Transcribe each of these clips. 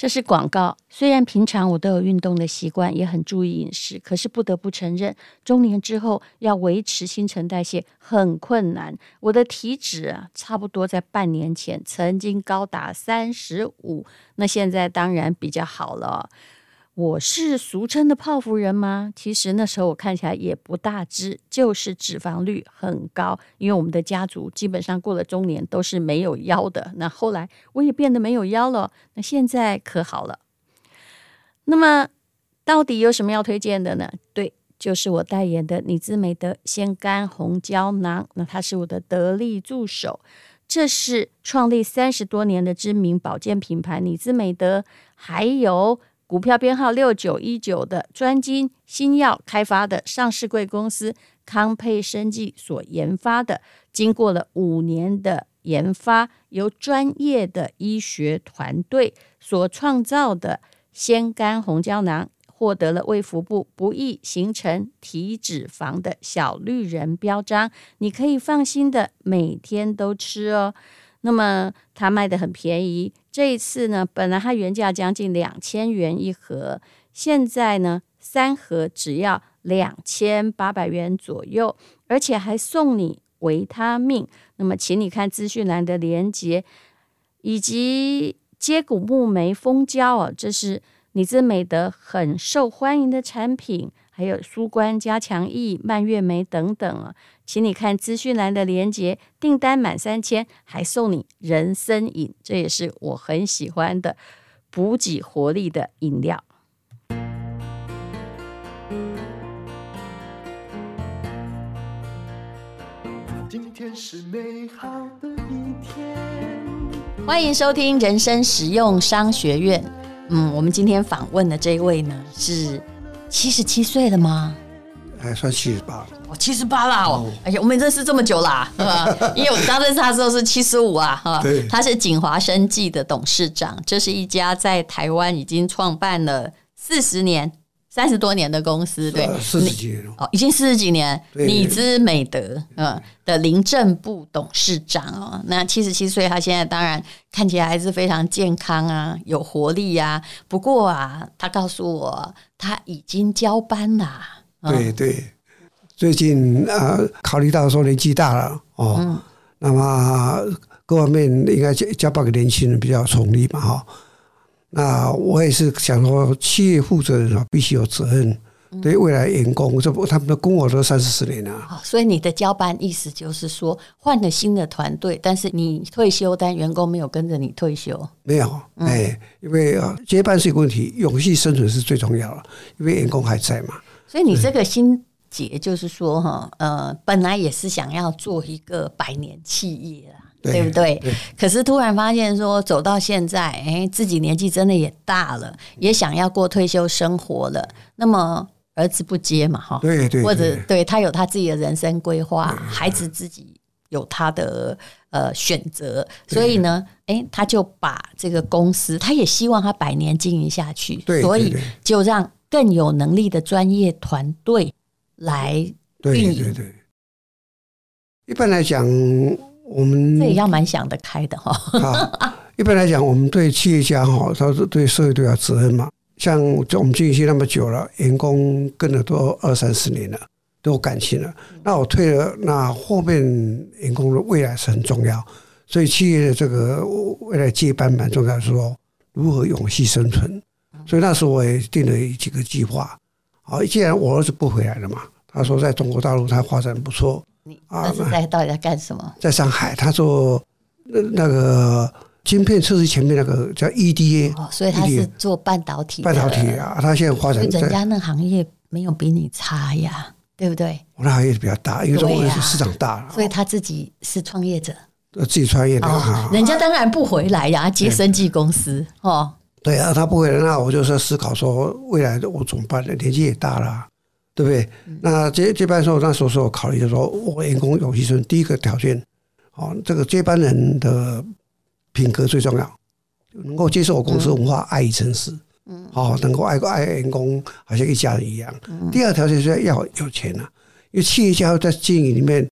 这是广告。虽然平常我都有运动的习惯，也很注意饮食，可是不得不承认，中年之后要维持新陈代谢很困难。我的体脂啊，差不多在半年前曾经高达三十五，那现在当然比较好了。我是俗称的泡芙人吗？其实那时候我看起来也不大只，就是脂肪率很高。因为我们的家族基本上过了中年都是没有腰的。那后来我也变得没有腰了。那现在可好了。那么到底有什么要推荐的呢？对，就是我代言的妮姿美德鲜肝红胶囊。那它是我的得力助手。这是创立三十多年的知名保健品牌妮姿美德，还有。股票编号六九一九的专精新药开发的上市贵公司康沛生技所研发的，经过了五年的研发，由专业的医学团队所创造的鲜甘红胶囊，获得了卫福部不易形成体脂肪的小绿人标章，你可以放心的每天都吃哦。那么它卖的很便宜，这一次呢，本来它原价将近两千元一盒，现在呢，三盒只要两千八百元左右，而且还送你维他命。那么，请你看资讯栏的连接，以及接骨木莓蜂胶哦，这是妮姿美德很受欢迎的产品。还有舒关加强益、蔓越莓等等啊，请你看资讯栏的链接，订单满三千还送你人参饮，这也是我很喜欢的补给活力的饮料。今天是美好的一天，欢迎收听人生实用商学院。嗯，我们今天访问的这一位呢是。七十七岁了吗？还算七十八。哦，七十八啦！哦，哎呀，我们认识这么久啦，因为我刚认识他的时候是七十五啊，哈。对。他是锦华生技的董事长，这是一家在台湾已经创办了四十年。三十多年的公司，对，四十几年哦，已经四十几年。你知美德，嗯，的林正部董事长哦，那七十七岁，他现在当然看起来还是非常健康啊，有活力呀。不过啊，他告诉我，他已经交班了。对对，最近啊，考虑到说年纪大了哦，那么各方面应该交交办给年轻人比较从力嘛，哈。那我也是想说，企业负责人啊，必须有责任，对未来员工，这不他们的工我都三四十年了。所以你的交班意思就是说，换了新的团队，但是你退休，但员工没有跟着你退休。没有，哎，因为啊，接班是一个问题，永续生存是最重要的，因为员工还在嘛。所以你这个心结就是说，哈，呃，本来也是想要做一个百年企业啊。对不对？对，可是突然发现说，走到现在，哎，自己年纪真的也大了，也想要过退休生活了。那么儿子不接嘛，哈，对对，或者对他有他自己的人生规划，孩子自己有他的呃选择，所以呢，哎，他就把这个公司，他也希望他百年经营下去，所以就让更有能力的专业团队来运营。对对对，一般来讲。我们这也要蛮想得开的哈。啊，一般来讲，我们对企业家哈，他是对社会都要责任嘛。像我们进去那么久了，员工跟了都二三十年了，都有感情了。那我退了，那后面员工的未来是很重要。所以企业的这个未来接班蛮重要，说如何永续生存。所以那时候我也定了几个计划。好，既然我儿子不回来了嘛，他说在中国大陆他发展不错。那是在到底在干什么？在上海，他做那那个晶片测试前面那个叫 EDA，哦，所以他是做半导体。半导体啊，他现在发展，人家那行业没有比你差呀，对不对？我那行业比较大，因为中国市场大，所以他自己是创业者，自己创业的。人家当然不回来呀，接生计公司哦。对啊，他不回来，那我就是思考说，未来的我怎么办呢？年纪也大了。对不对？那接接班时候，那时候是我考虑的说，我员工有牺牲，第一个条件，哦，这个接班人的品格最重要，能够接受我公司文化，爱与诚实，嗯，好，能够爱爱员工，好像一家人一样。第二个条件是要有钱啊，因为企业家在经营里面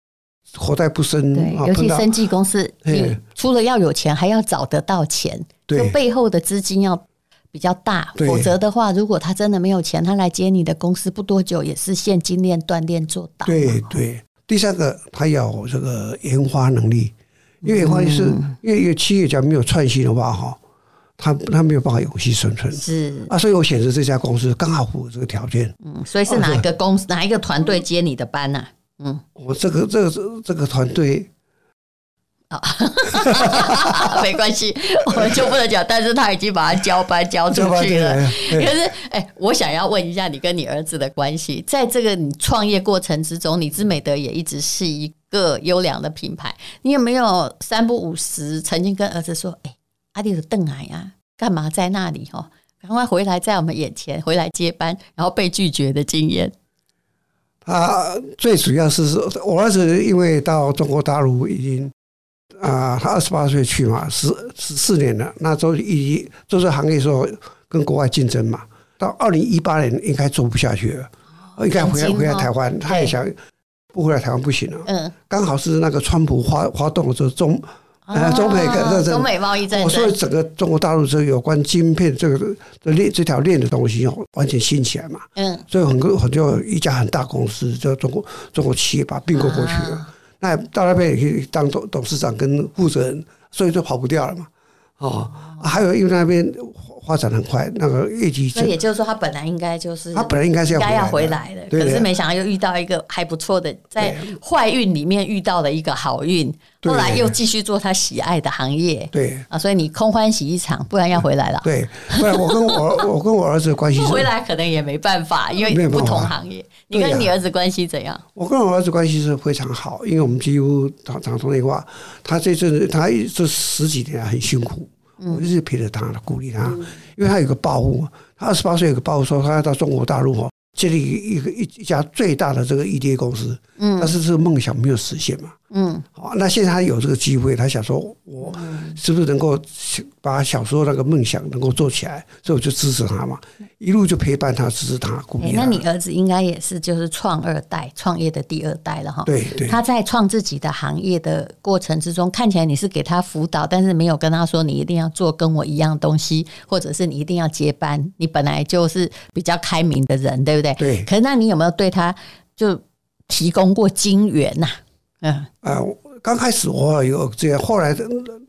活在不深，对，尤其生技公司，除了要有钱，还要找得到钱，对，背后的资金要比较大，否则的话，如果他真的没有钱，他来接你的公司，不多久也是现金链断链做到。对对，第三个他要有这个研发能力，因为研发是，嗯、因为企业家没有创新的话，哈，他他没有办法永续生存。是啊，所以我选择这家公司刚好符合这个条件。嗯，所以是哪一个公司，哪一个团队接你的班呢、啊？嗯，我这个这个这个团队。没关系，我们就不能讲。但是他已经把他交班交出去了。可是，哎，我想要问一下你跟你儿子的关系，在这个你创业过程之中，你之美德也一直是一个优良的品牌。你有没有三不五时曾经跟儿子说：“哎，阿弟的邓矮呀，干嘛在那里？哦，赶快回来，在我们眼前回来接班，然后被拒绝的经验。”他最主要是我儿子，因为到中国大陆已经。啊，他二十八岁去嘛，十十四年了。那都以做这行业时候跟国外竞争嘛。到二零一八年应该做不下去了，应该回来回来台湾。他也想不回来台湾不行了。嗯，刚好是那个川普发发动的时候，中呃中美的中美贸易战争，所以整个中国大陆这有关晶片这个的链这条链的东西哦，完全兴起来嘛。嗯，所以很多很多一家很大公司，就中国中国企业把并购过去了。那到那边也可以当董董事长跟负责人，所以就跑不掉了嘛。哦，还有因为那边发展很快，那个业绩。所以也就是说，他本来应该就是他本来应该是要该要回来的，可是没想到又遇到一个还不错的，在坏运里面遇到了一个好运，后来又继续做他喜爱的行业。对啊，所以你空欢喜一场，不然要回来了。对，不然我跟我我跟我 儿子的关系回来可能也没办法，因为不同行业。你跟你儿子关系怎样？我跟我儿子关系是非常好，因为我们几乎常常通电话。他这阵子他这十几年很辛苦，我一直陪着他，鼓励他，因为他有个抱负。他二十八岁有个抱负，说他要到中国大陆哦，建立一个一一家最大的这个 EDA 公司。嗯，但是这个梦想没有实现嘛。嗯，好，那现在他有这个机会，他想说，我是不是能够把小时候那个梦想能够做起来？所以我就支持他嘛，一路就陪伴他，支持他，鼓励他。欸，那你儿子应该也是就是创二代，创业的第二代了哈。对对。他在创自己的行业的过程之中，看起来你是给他辅导，但是没有跟他说你一定要做跟我一样东西，或者是你一定要接班。你本来就是比较开明的人，对不对？对。可是那你有没有对他就提供过金援呐？嗯啊，刚开始我有这样，后来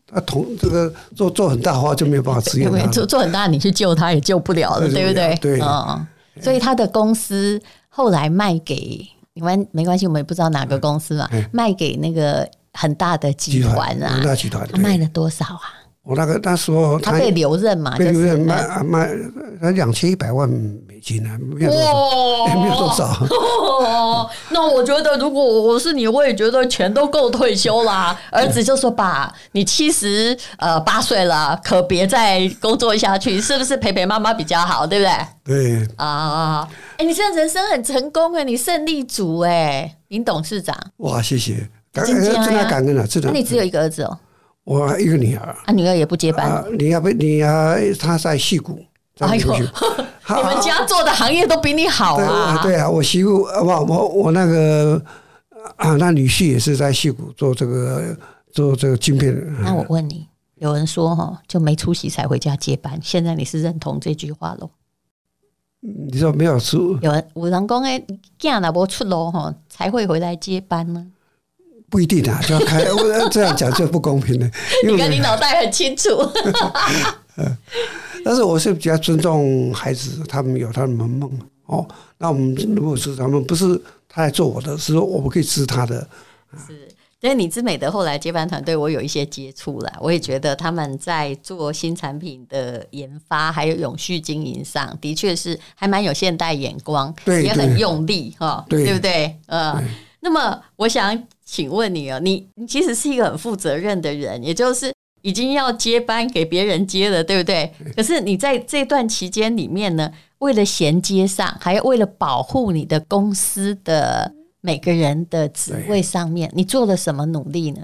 他同这个做做很大的话就没有办法支援他。做做很大，你去救他也救不了了，对不对？对，嗯，所以他的公司后来卖给你们没关系，我们也不知道哪个公司嘛，卖给那个很大的集团啊，很大集团，他卖了多少啊？我那个那时候他被留任嘛，被留任卖卖他两千一百万美金啊，没有多少，没有多少。那我觉得，如果我是你，我也觉得钱都够退休啦。儿子就说：“爸，你七十呃八岁了，可别再工作下去，是不是陪陪妈妈比较好？对不对？”对啊，哎，你现在人生很成功哎，你胜利组哎，林董事长。哇，谢谢，感恩，真的感恩了，真的。那你只有一个儿子哦？我一个女儿啊，女儿也不接班。女儿不，女儿她在戏谷。哎呦，你们家做的行业都比你好啊！对啊，我媳妇，我我我那个啊，那女婿也是在戏谷做这个做这个晶片。那我问你，有人说哈，就没出息才回家接班，现在你是认同这句话喽？你说没有出？有人有人讲哎，嫁了不出路哈，才会回来接班呢？不一定啊，就要开我这样讲就不公平了。你看你脑袋很清楚。但是我是比较尊重孩子，他们有他们的梦哦。那我们如果是他们不是他来做我的，是说我们可以支他的。是，所以你之美的后来接班团队，我有一些接触了，我也觉得他们在做新产品的研发还有永续经营上，的确是还蛮有现代眼光，对，也很用力哈，对，对不对？呃，那么我想。请问你哦，你你其实是一个很负责任的人，也就是已经要接班给别人接了，对不对？可是你在这段期间里面呢，为了衔接上，还有为了保护你的公司的每个人的职位上面，你做了什么努力呢？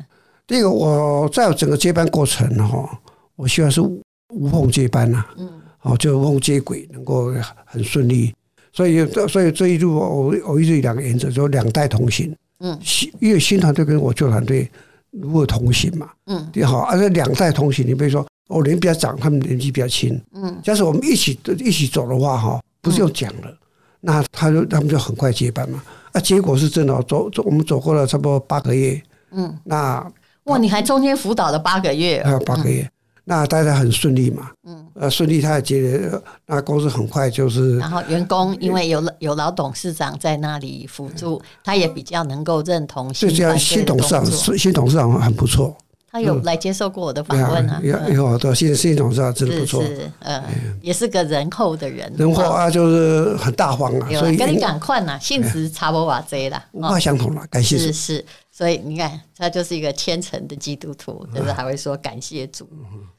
这个我在整个接班过程哈，我希望是无缝接班呐，嗯，哦，就无缝接轨能够很顺利，所以所以这一路我我一直有两个原则，就两代同行。嗯，新因为新团队跟我旧团队如何同行嘛，嗯，也好，而且两代同行，你比如说我年纪比较长，他们年纪比较轻。嗯，假使我们一起一起走的话，哈，不是用讲了，嗯、那他就他们就很快接班嘛。啊，结果是真的，走走，我们走过了差不多八个月。嗯，那哇，你还中间辅导了八个月？还有八个月，嗯、那大家很顺利嘛。嗯，呃，顺利，他也觉得，那公司很快就是。然后员工因为有有老董事长在那里辅助，嗯、他也比较能够认同新。这样新董事长，新董事长很不错。他有来接受过我的访问啊，有有的，现在现董事长真的不错，是呃，也是个仁厚的人，仁厚啊，就是很大方啊，所以跟你讲快呐，性质差不多这啦，文化相同了，感谢是是，所以你看他就是一个虔诚的基督徒，就是还会说感谢主，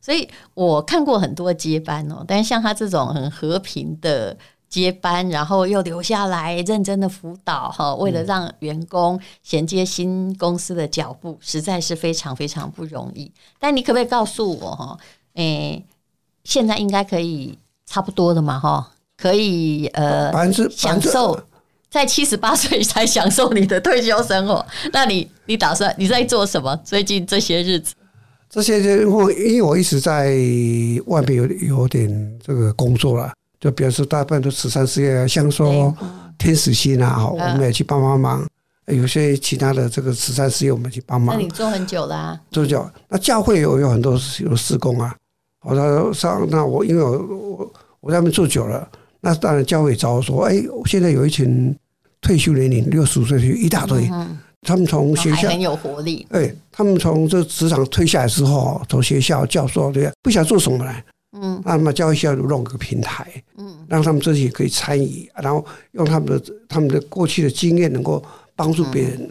所以我看过很多接班哦，但是像他这种很和平的。接班，然后又留下来认真的辅导哈，为了让员工衔接新公司的脚步，实在是非常非常不容易。但你可不可以告诉我哈？诶，现在应该可以差不多了嘛哈？可以呃，享受在七十八岁才享受你的退休生活。那你你打算你在做什么？最近这些日子？这些日因为我一直在外面有有点这个工作了。就比如说，大部分都慈善事业，像说天使心啊，我们也去帮帮忙。有些其他的这个慈善事业，我们去帮忙。那你做很久啦？做久。那教会有有很多有施工啊。我说上那我因为我我我在那边做久了，那当然教会找我说，哎，现在有一群退休年龄六十五岁退休一大堆，他们从学校很有活力。哎，他们从这职场退下来之后，从学校教授对，不想做什么来。嗯，那么教育学校弄个平台，嗯，让他们自己可以参与，然后用他们的他们的过去的经验，能够帮助别人、嗯、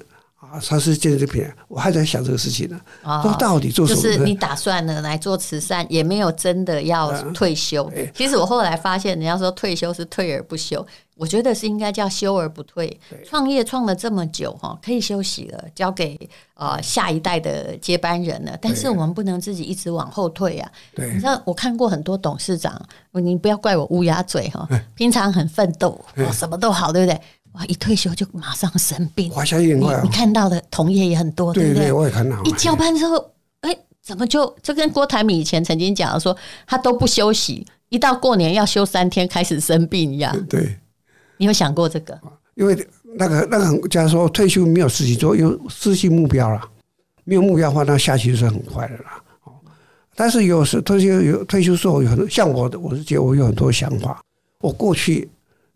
啊。他是建这个平台，我还在想这个事情呢。啊，说到底做什么？就是你打算呢来做慈善，也没有真的要退休。啊欸、其实我后来发现，人家说退休是退而不休。我觉得是应该叫休而不退。创业创了这么久哈，可以休息了，交给呃下一代的接班人了。但是我们不能自己一直往后退啊。对，你知道我看过很多董事长，你不要怪我乌鸦嘴哈。平常很奋斗，什么都好，对不对？哇，一退休就马上生病，华夏也很快。你看到的同业也很多，对不对？我也看到。一交班之后，哎，怎么就就跟郭台铭以前曾经讲的说，他都不休息，一到过年要休三天，开始生病一样。对。你有想过这个？因为那个那个，假如说退休没有事情做，有失去目标了，没有目标的话，那下去是很快的啦。但是有时退休有退休时候有很多，像我，我是觉得我有很多想法。我过去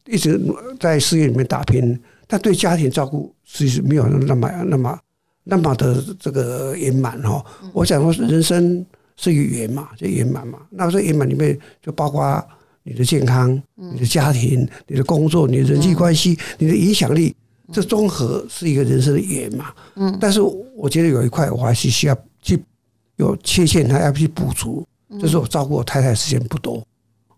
一直在事业里面打拼，但对家庭照顾其实没有那么那么那么的这个圆满哈。我想说，人生是一个圆嘛，就圆满嘛。那这圆满里面就包括。你的健康、你的家庭、你的工作、你的人际关系、你的影响力，这综合是一个人生的圆嘛。嗯，但是我觉得有一块我还是需要去有缺陷，还要去补足。就是我照顾我太太时间不多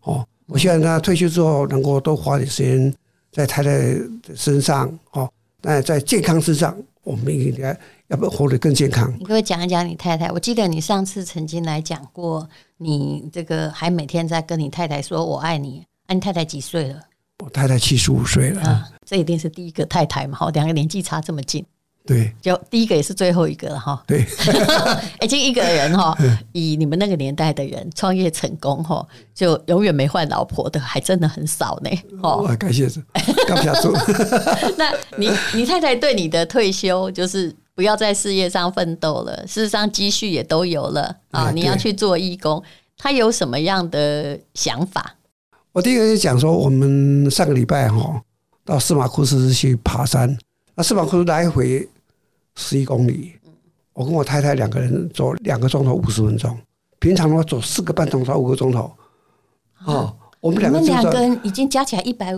哦，我希望他退休之后能够多花点时间在太太的身上哦。那在健康之上，我们应该要不要活得更健康？你可不可以讲一讲你太太？我记得你上次曾经来讲过。你这个还每天在跟你太太说“我爱你”，啊，你太太几岁了？我太太七十五岁了。啊，这一定是第一个太太嘛？好，两个年纪差这么近。对，就第一个也是最后一个了哈。对，已经一个人哈，以你们那个年代的人创业成功哈，就永远没换老婆的，还真的很少呢。哦，感谢主，感谢主。那你你太太对你的退休就是？不要在事业上奋斗了，事实上积蓄也都有了啊！你要去做义工，她有什么样的想法？我第一个就讲说，我们上个礼拜哈到司马库斯去爬山，那司马库斯来回十一公里，我跟我太太两个人走两个钟头五十分钟，平常的话走四个半钟头五个钟头。哦，我们两个两个人已经加起来一百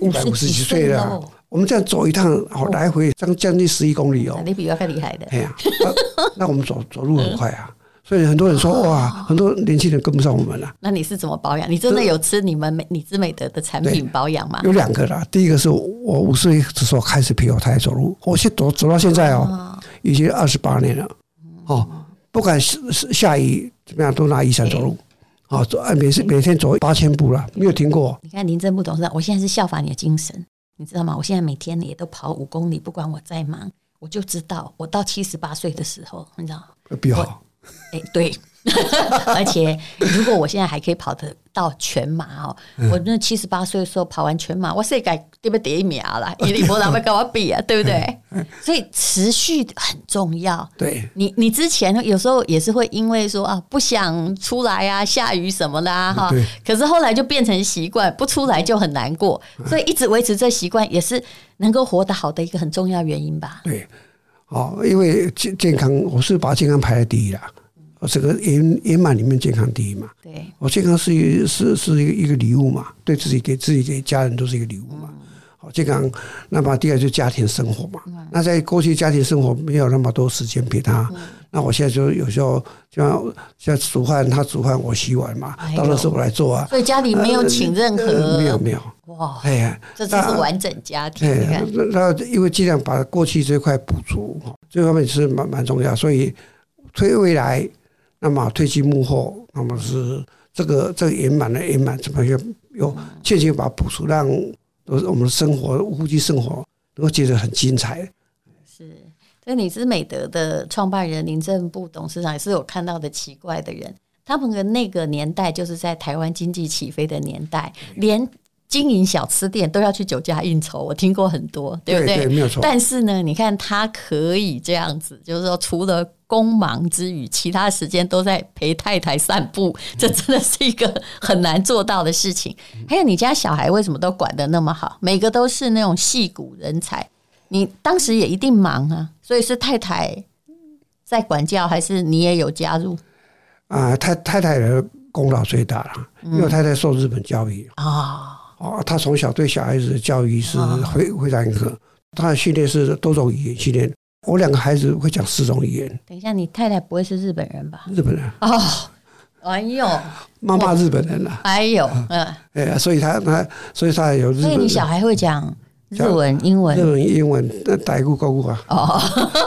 五十几岁了。我们这样走一趟，好来回将将近十一公里哦。你比我更厉害的。哎呀，那 我们走走路很快啊，所以很多人说哇，很多年轻人跟不上我们了。那你是怎么保养？你真的有吃你们美你姿美德的产品保养吗？有两个啦，第一个是我五十岁的时候开始陪我太太走路，我现走走到现在哦，已经二十八年了。哦，不管是下雨怎么样，都拿雨伞走路。哦，走每次每天走八千步了，没有停过。你看林正部董事长，我现在是效法你的精神。你知道吗？我现在每天也都跑五公里，不管我再忙，我就知道我到七十八岁的时候，你知道吗？比较好。哎，对，而且，如果我现在还可以跑得到全马哦，嗯、我那七十八岁的时候跑完全马，我世界对不对第一名了？你你不能跟我比啊，对不对？所以持续很重要。对，你你之前有时候也是会因为说啊不想出来啊，下雨什么的啊哈，对可是后来就变成习惯，不出来就很难过，所以一直维持这习惯也是能够活得好的一个很重要原因吧。对，哦，因为健健康，我是把健康排在第一啦。这个圆圆满里面健康第一嘛？对，我健康是一是是一个一个礼物嘛，对自己给自己给家人都是一个礼物嘛。好，健康，那么第二就是家庭生活嘛。那在过去家庭生活没有那么多时间陪他，那我现在就有时候就像像煮饭，他煮饭我洗碗嘛，到那时候我来做啊。所以家里没有请任何没有没有哇，哎呀，这就是完整家庭。那因为尽量把过去这块补足，这方面是蛮蛮重要，所以推未来。那么退居幕后，那么是这个这个圆满的圆满，怎么样又渐渐把它补足，让我们的生活夫妻生活能够觉得很精彩。是，这你是美德的创办人林正部董事长，也是有看到的奇怪的人。他们的那个年代，就是在台湾经济起飞的年代，连经营小吃店都要去酒家应酬。我听过很多，对不对？对，对，没有错。但是呢，你看他可以这样子，就是说除了。工忙之余，其他时间都在陪太太散步，这真的是一个很难做到的事情。还有，你家小孩为什么都管得那么好？每个都是那种戏骨人才。你当时也一定忙啊，所以是太太在管教，还是你也有加入？啊，太太太的功劳最大了，因为太太受日本教育啊，哦，他从小对小孩子的教育是非非常严格，他的训练是多种语言训练。我两个孩子会讲四种语言。等一下，你太太不会是日本人吧？日本人哦，哎呦，妈妈日本人了，哎呦，嗯，哎，所以他他，所以他有日本。所以你小孩会讲日文、英文、日文、英文，那台语、国语啊。哦，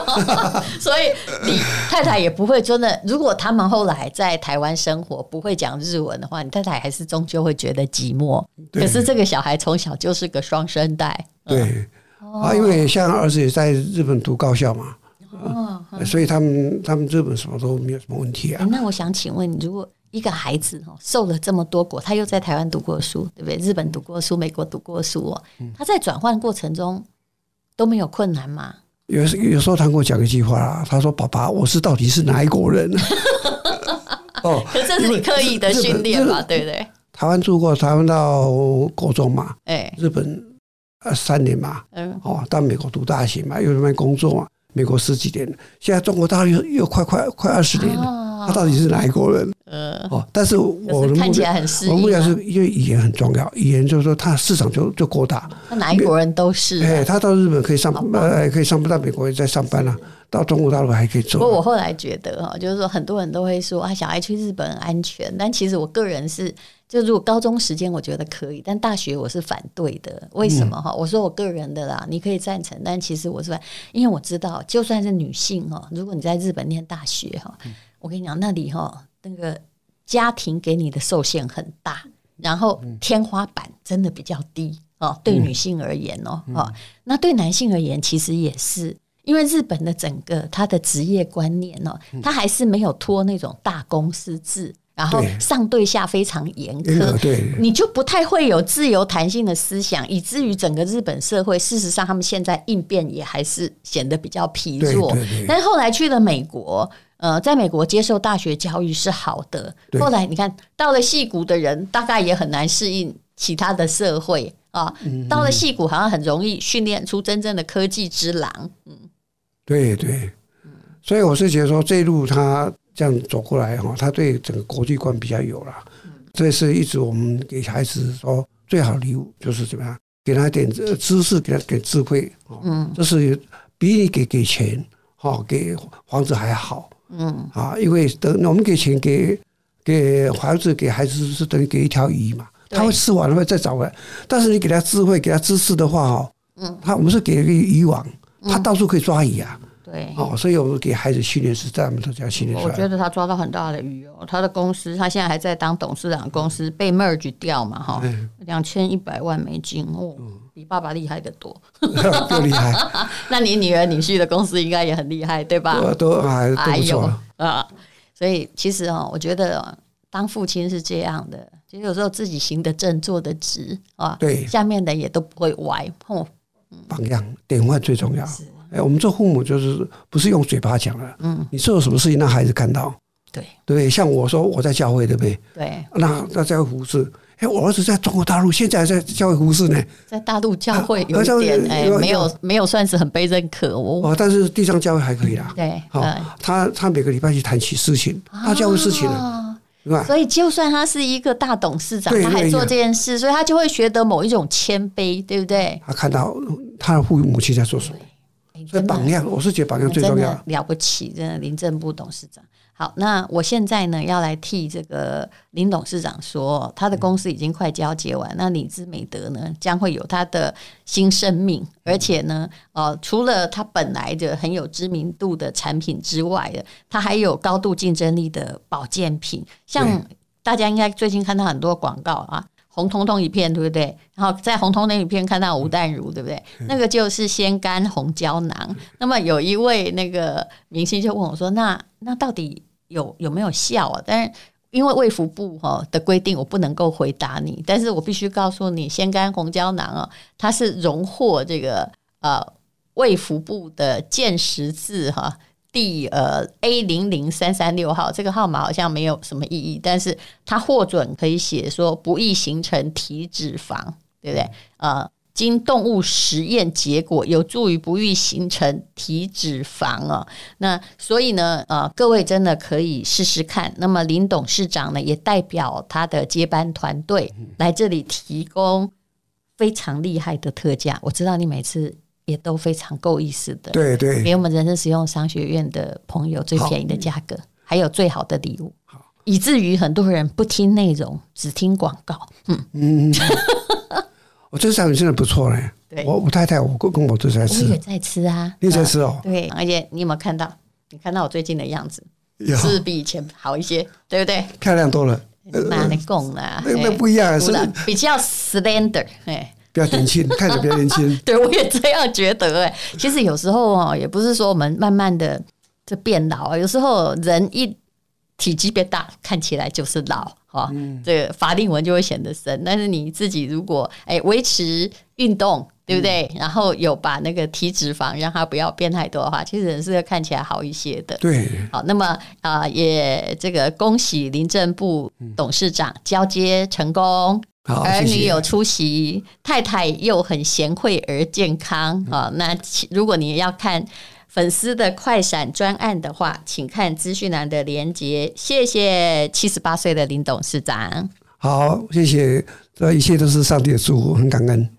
所以你太太也不会真的。如果他们后来在台湾生活，不会讲日文的话，你太太还是终究会觉得寂寞。可是这个小孩从小就是个双声带，对。啊，因为像儿子也在日本读高校嘛，哦，所以他们他们日本什么都没有什么问题啊。那我想请问你，如果一个孩子哦受了这么多国，他又在台湾读过书，对不对？日本读过书，美国读过书哦，他在转换过程中都没有困难吗？有有时候他跟我讲一句话啊，他说：“爸爸，我是到底是哪一国人？” 哦，可这是你刻意的训练嘛？对不对？台湾住过，台湾到国中嘛，哎，日本。呃，三年嘛，嗯，哦，到美国读大学嘛，又在那边工作嘛，美国十几年，现在中国大陆又又快快快二十年了，哦、他到底是哪一国人？呃，哦，但是我的目标，我目标是因为语言很重要，语言就是说他市场就就够大，那哪一国人都是，哎，他到日本可以上，呃，可以上班，到美国也在上班了，到中国大陆还可以做。不过我后来觉得哈，就是说很多人都会说啊，小孩去日本安全，但其实我个人是。就如果高中时间我觉得可以，但大学我是反对的。为什么哈？我说我个人的啦，你可以赞成，但其实我是反，因为我知道，就算是女性哈，如果你在日本念大学哈，我跟你讲，那里哈那个家庭给你的受限很大，然后天花板真的比较低哦。对女性而言哦，哦，那对男性而言其实也是，因为日本的整个他的职业观念哦，他还是没有脱那种大公司制。然后上对下非常严苛，对，你就不太会有自由弹性的思想，以至于整个日本社会，事实上他们现在应变也还是显得比较疲弱。但是后来去了美国，呃，在美国接受大学教育是好的。后来你看到了戏谷的人，大概也很难适应其他的社会啊。到了戏谷，好像很容易训练出真正的科技之狼。嗯，对对，所以我是觉得说这一路他。这样走过来哈，他对整个国际观比较有了。这是一直我们给孩子说最好礼物就是怎么样，给他点知识，给他给智慧。嗯，这是比你给给钱哈，给房子还好。嗯。啊，因为等我们给钱给给孩子给孩子是等于给一条鱼嘛，他会吃完了会再找回来。但是你给他智慧，给他知识的话哈，嗯，他我们是给一个渔网，他到处可以抓鱼啊。对，哦，所以我们给孩子训练是这样的，这样训练出来。我觉得他抓到很大的鱼哦，他的公司他现在还在当董事长，公司被 merge 掉嘛，哈，两千一百万美金哦，比爸爸厉害的多，更厉害。那你女儿女婿的公司应该也很厉害，对吧？都还都不错啊。所以其实哦，我觉得当父亲是这样的，其实有时候自己行得正，坐得直啊，对，下面的也都不会歪。哦，榜样典范最重要。哎，我们做父母就是不是用嘴巴讲了，嗯，你做了什么事情让孩子看到，对对，像我说我在教会，对不对？对，那那教会服侍，哎，我儿子在中国大陆，现在还在教会服侍呢，在大陆教会有点哎，没有没有算是很被认可哦，但是地上教会还可以啦，对，好，他他每个礼拜去谈起事情，他教会事情了，对吧？所以就算他是一个大董事长，他还做这件事，所以他就会学得某一种谦卑，对不对？他看到他的父母亲在做什么。所以榜样，我是觉得榜样最重要。了不起，真的林正部董事长。好，那我现在呢要来替这个林董事长说，他的公司已经快交接完，那李姿美德呢将会有他的新生命，而且呢，呃，除了他本来的很有知名度的产品之外，他还有高度竞争力的保健品，像大家应该最近看到很多广告啊。红彤彤一片，对不对？然后在红彤彤一片看到吴淡如，对不对？那个就是仙肝红胶囊。那么有一位那个明星就问我说：“那那到底有有没有效啊？”但是因为卫福部哈的规定，我不能够回答你。但是我必须告诉你，仙肝红胶囊啊，它是荣获这个呃卫福部的健食字哈。第呃 A 零零三三六号这个号码好像没有什么意义，但是它获准可以写说不易形成体脂肪，对不对？呃，经动物实验结果有助于不易形成体脂肪啊。那所以呢，呃，各位真的可以试试看。那么林董事长呢，也代表他的接班团队来这里提供非常厉害的特价。我知道你每次。也都非常够意思的，对对，给我们人生实用商学院的朋友最便宜的价格，还有最好的礼物，以至于很多人不听内容，只听广告。嗯嗯，我这产品真的不错嘞。我我太太，我跟跟我都在吃，我也在吃啊，你在吃哦。对，而且你有没有看到？你看到我最近的样子，是比以前好一些，对不对？漂亮多了。哪里讲啦？那那不一样，是比较 slender，哎。比较年轻，看着比较年轻。对，我也这样觉得哎。其实有时候哦，也不是说我们慢慢的就变老啊。有时候人一体积变大，看起来就是老哈。嗯、这个法令纹就会显得深。但是你自己如果哎维持运动，对不对？嗯、然后有把那个体脂肪让它不要变太多的话，其实人是会看起来好一些的。对。好，那么啊、呃，也这个恭喜林政部董事长交接成功。好儿女有出席，谢谢太太又很贤惠而健康啊！那如果你要看粉丝的快闪专案的话，请看资讯栏的连接。谢谢七十八岁的林董事长。好，谢谢，这一切都是上帝的祝福，很感恩。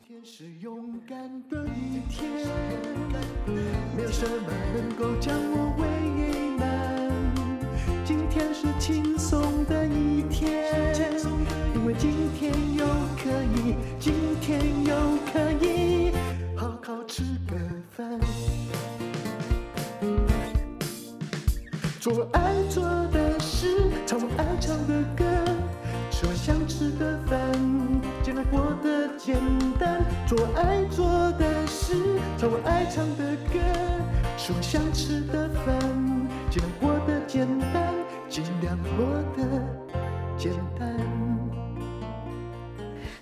做的事，唱我爱唱的歌，吃我想吃的饭，尽量过得简单，尽量过得简单。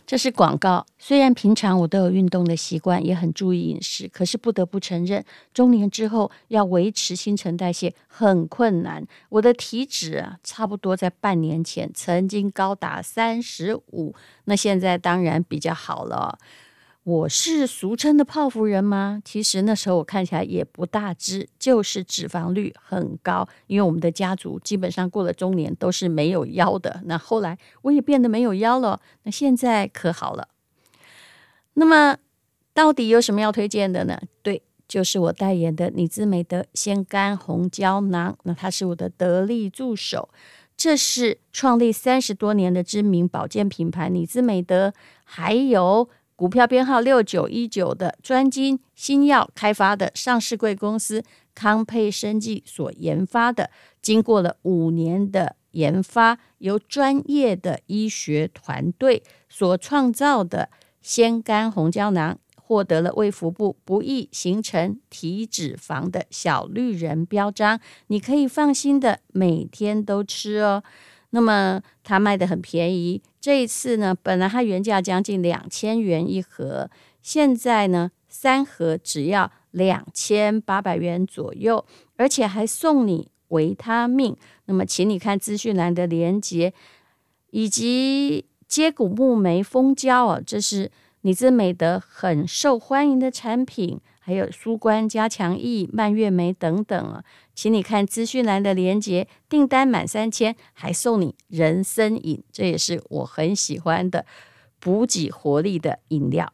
这是广告。虽然平常我都有运动的习惯，也很注意饮食，可是不得不承认，中年之后要维持新陈代谢很困难。我的体脂啊，差不多在半年前曾经高达三十五，那现在当然比较好了。我是俗称的泡芙人吗？其实那时候我看起来也不大只，就是脂肪率很高。因为我们的家族基本上过了中年都是没有腰的。那后来我也变得没有腰了。那现在可好了。那么到底有什么要推荐的呢？对，就是我代言的李姿美德仙肝红胶囊。那它是我的得力助手。这是创立三十多年的知名保健品牌李姿美德，还有。股票编号六九一九的专精新药开发的上市贵公司康沛生技所研发的，经过了五年的研发，由专业的医学团队所创造的仙肝红胶囊，获得了卫福部不易形成体脂肪的小绿人标章，你可以放心的每天都吃哦。那么它卖的很便宜，这一次呢，本来它原价将近两千元一盒，现在呢，三盒只要两千八百元左右，而且还送你维他命。那么，请你看资讯栏的连接，以及接骨木莓蜂胶哦，这是你姿美德很受欢迎的产品。还有苏关加强液、蔓越莓等等啊，请你看资讯栏的链接，订单满三千还送你人参饮，这也是我很喜欢的补给活力的饮料。